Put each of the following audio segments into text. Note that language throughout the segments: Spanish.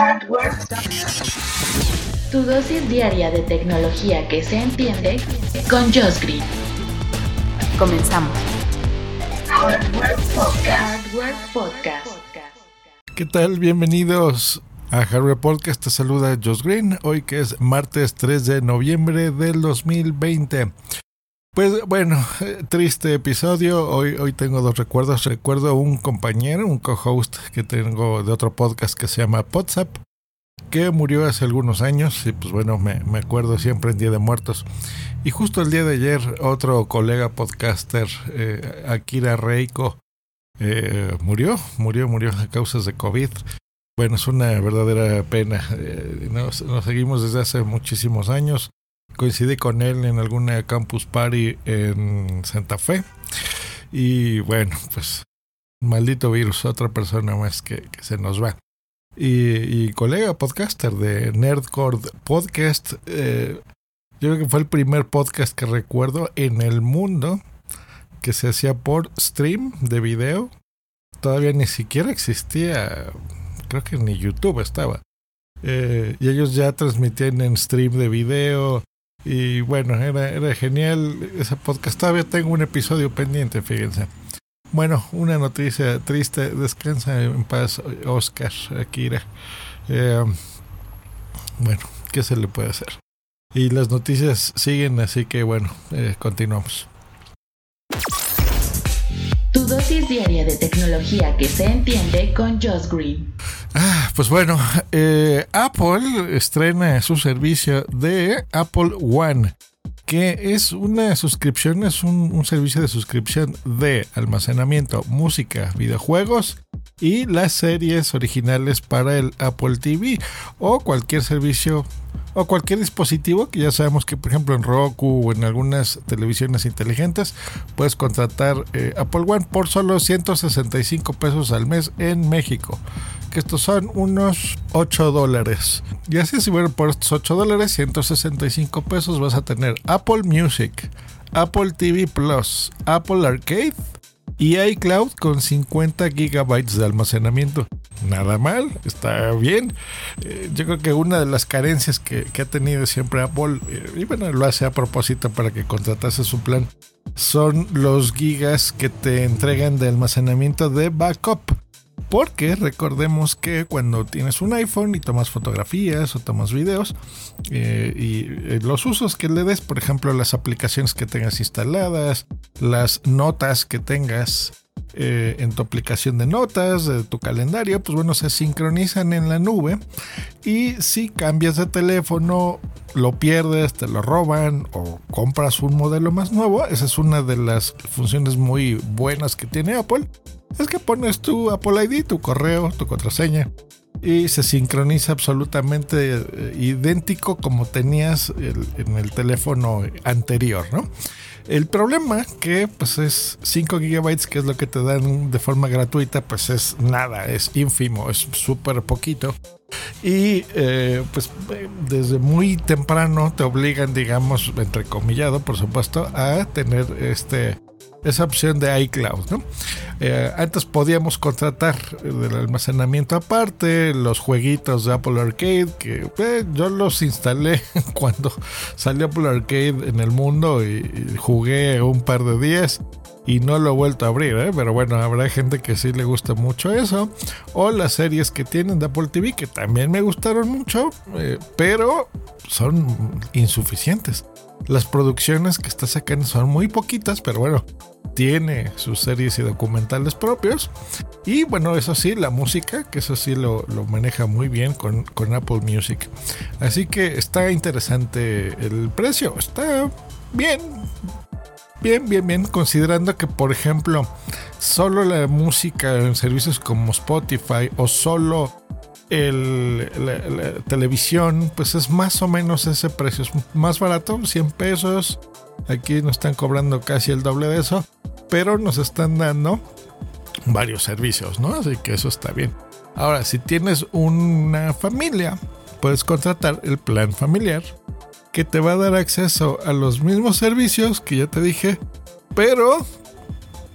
Hardware. Tu dosis diaria de tecnología que se entiende con Josh Green. Comenzamos. Hardware Podcast. Hardware Podcast. ¿Qué tal? Bienvenidos a Hardware Podcast. Te saluda Josh Green. Hoy que es martes 3 de noviembre del 2020. Pues bueno, triste episodio. Hoy, hoy tengo dos recuerdos. Recuerdo un compañero, un co-host que tengo de otro podcast que se llama WhatsApp, que murió hace algunos años. Y pues bueno, me, acuerdo siempre en Día de Muertos. Y justo el día de ayer, otro colega podcaster, eh, Akira Reiko, eh, murió, murió, murió a causas de COVID. Bueno, es una verdadera pena. Eh, nos seguimos desde hace muchísimos años coincidí con él en alguna campus party en Santa Fe. Y bueno, pues maldito virus, otra persona más que, se nos va. Y, y, colega podcaster de Nerdcore Podcast, eh, yo creo que fue el primer podcast que recuerdo en el mundo que se hacía por stream de video. Todavía ni siquiera existía, creo que ni YouTube estaba. Eh, y ellos ya transmitían en stream de video, y bueno, era, era genial ese podcast. Todavía tengo un episodio pendiente, fíjense. Bueno, una noticia triste. Descansa en paz, Oscar Akira. Eh, bueno, ¿qué se le puede hacer? Y las noticias siguen, así que bueno, eh, continuamos. Tu dosis diaria de tecnología que se entiende con Josh Green. Ah, pues bueno, eh, Apple estrena su servicio de Apple One, que es una suscripción, es un, servicio de suscripción de almacenamiento, música, videojuegos y las series originales para el Apple TV o cualquier servicio o cualquier dispositivo que ya sabemos que por ejemplo en Roku o en algunas televisiones inteligentes puedes contratar eh, Apple One por solo 165 pesos al mes en México que estos son unos 8 dólares y así si bueno por estos 8 dólares 165 pesos vas a tener Apple Music Apple TV Plus Apple Arcade y iCloud con 50 gigabytes de almacenamiento. Nada mal, está bien. Eh, yo creo que una de las carencias que, ha tenido siempre Apple, eh, y bueno, lo hace a propósito para que contratase su plan, son los gigas que te entregan de almacenamiento de backup. Porque recordemos que cuando tienes un iPhone y tomas fotografías o tomas videos eh, y eh, los usos que le des, por ejemplo, las aplicaciones que tengas instaladas, las notas que tengas eh, en tu aplicación de notas, tu calendario, pues bueno, se sincronizan en la nube. Y si cambias de teléfono, lo pierdes, te lo roban o compras un modelo más nuevo, esa es una de las funciones muy buenas que tiene Apple es que pones tu Apple ID, tu correo, tu contraseña y se sincroniza absolutamente eh, idéntico como tenías en el teléfono anterior, ¿no? El problema que pues es 5 gigabytes, que es lo que te dan de forma gratuita, pues es nada, es ínfimo, es súper poquito. Y eh, pues desde muy temprano te obligan, digamos, entrecomillado, por supuesto, a tener este esa opción de iCloud. ¿no? Eh, antes podíamos contratar el almacenamiento aparte, los jueguitos de Apple Arcade, que eh, yo los instalé cuando salió Apple Arcade en el mundo y, y, jugué un par de días. Y no lo he vuelto a abrir, ¿eh? pero bueno, habrá gente que sí le gusta mucho eso. O las series que tienen de Apple TV, que también me gustaron mucho, eh, pero son insuficientes. Las producciones que está sacando son muy poquitas, pero bueno, tiene sus series y documentales propios. Y bueno, eso sí, la música, que eso sí lo, lo maneja muy bien con, con, Apple Music. Así que está interesante el precio, está bien. Bien, bien, bien, considerando que, por ejemplo, solo la música en servicios como Spotify o solo el, la, televisión, pues es más o menos ese precio. Es más barato, 100 pesos. Aquí nos están cobrando casi el doble de eso, pero nos están dando varios servicios, ¿no? Así que eso está bien. Ahora, si tienes una familia, puedes contratar el plan familiar que te va a dar acceso a los mismos servicios que ya te dije, pero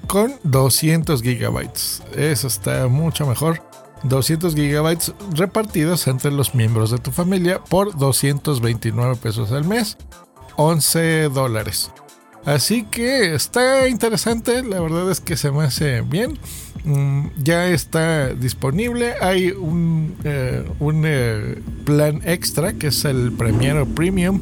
con 200 gigabytes. Eso está mucho mejor. 200 gigabytes repartidos entre los miembros de tu familia por 229 pesos al mes, 11 dólares. Así que está interesante, la verdad es que se me hace bien. Mm, ya está disponible. Hay un, eh, eh, plan extra que es el Premier Premium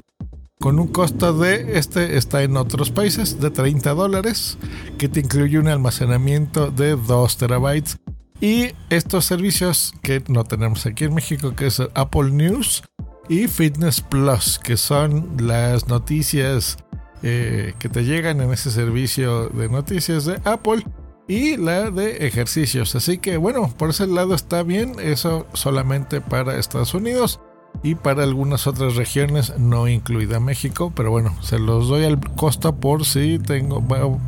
con un costo de, este está en otros países, de 30 dólares, que te incluye un almacenamiento de 2 terabytes. Y estos servicios que no tenemos aquí en México, que es Apple News y Fitness Plus, que son las noticias eh, que te llegan en ese servicio de noticias de Apple y la de ejercicios. Así que bueno, por ese lado está bien, eso solamente para Estados Unidos y para algunas otras regiones, no incluida México, pero bueno, se los doy al costo por si tengo,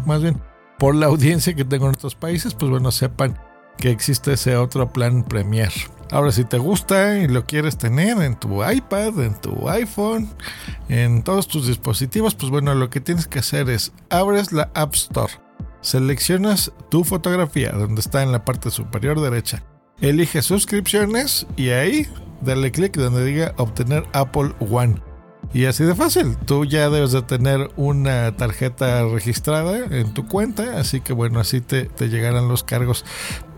más bien por la audiencia que tengo en otros países, pues bueno, sepan que existe ese otro plan Premier. Ahora, si te gusta y lo quieres tener en tu iPad, en tu iPhone, en todos tus dispositivos, pues bueno, lo que tienes que hacer es abres la App Store, seleccionas tu fotografía, donde está en la parte superior derecha, eliges suscripciones y ahí dale clic donde diga obtener Apple One. Y así de fácil, tú ya debes de tener una tarjeta registrada en tu cuenta, así que bueno, así te, llegarán los cargos.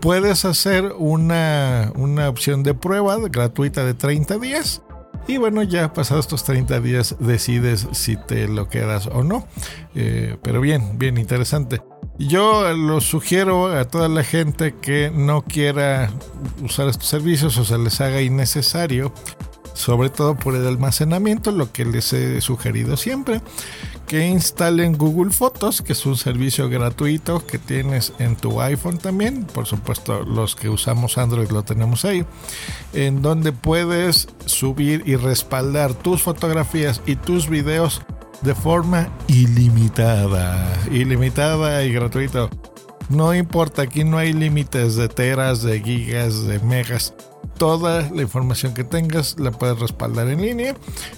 Puedes hacer una, una opción de prueba gratuita de 30 días. Y bueno, ya pasados estos 30 días decides si te lo quedas o no. Eh, pero bien, bien interesante. Yo lo sugiero a toda la gente que no quiera usar estos servicios o se les haga innecesario sobre todo por el almacenamiento, lo que les he sugerido siempre, que instalen Google Fotos, que es un servicio gratuito que tienes en tu iPhone también, por supuesto los que usamos Android lo tenemos ahí, en donde puedes subir y respaldar tus fotografías y tus videos de forma ilimitada, ilimitada y gratuito. No importa, aquí no hay límites de teras, de gigas, de megas toda la información que tengas la puedes respaldar en línea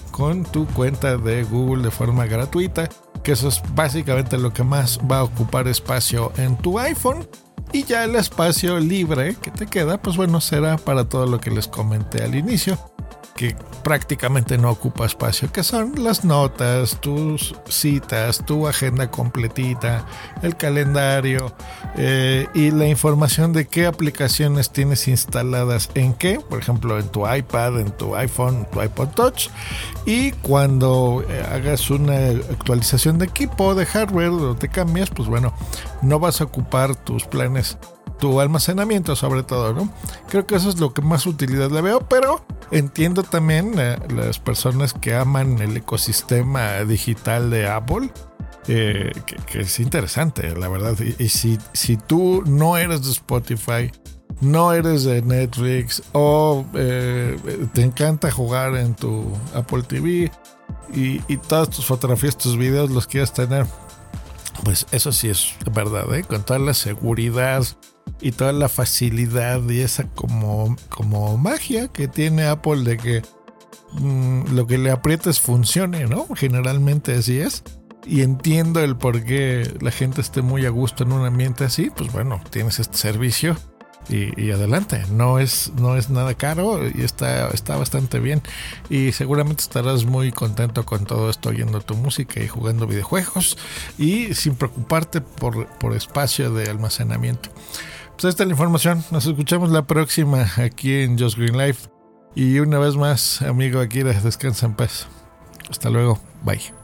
con tu cuenta de Google de forma gratuita, que eso es básicamente lo que más va a ocupar espacio en tu iPhone. Y ya el espacio libre que te queda, pues bueno, será para todo lo que les comenté al inicio que prácticamente no ocupa espacio, que son las notas, tus citas, tu agenda completita, el calendario eh, y la información de qué aplicaciones tienes instaladas en qué, por ejemplo, en tu iPad, en tu iPhone, tu iPod Touch. Y cuando eh, hagas una actualización de equipo, de hardware, o te cambias, pues bueno, no vas a ocupar tus planes tu almacenamiento sobre todo, ¿no? Creo que eso es lo que más utilidad le veo, pero entiendo también eh, las personas que aman el ecosistema digital de Apple. Eh, que, es interesante, la verdad. Y, si, si tú no eres de Spotify, no eres de Netflix o eh, te encanta jugar en tu Apple TV y, y, todas tus fotografías, tus videos los quieres tener, pues eso sí es verdad, ¿eh? con toda la seguridad y toda la facilidad y esa como, como magia que tiene Apple de que mm, lo que le aprietes funcione, ¿no? Generalmente así es. Y entiendo el por qué la gente esté muy a gusto en un ambiente así, pues bueno, tienes este servicio y, adelante. No es, no es nada caro y está, está bastante bien. Y seguramente estarás muy contento con todo esto oyendo tu música y jugando videojuegos y sin preocuparte por, por espacio de almacenamiento. Pues esta es la información. Nos escuchamos la próxima aquí en Just Green Life. Y una vez más, amigo Akira, descansa en paz. Hasta luego. Bye.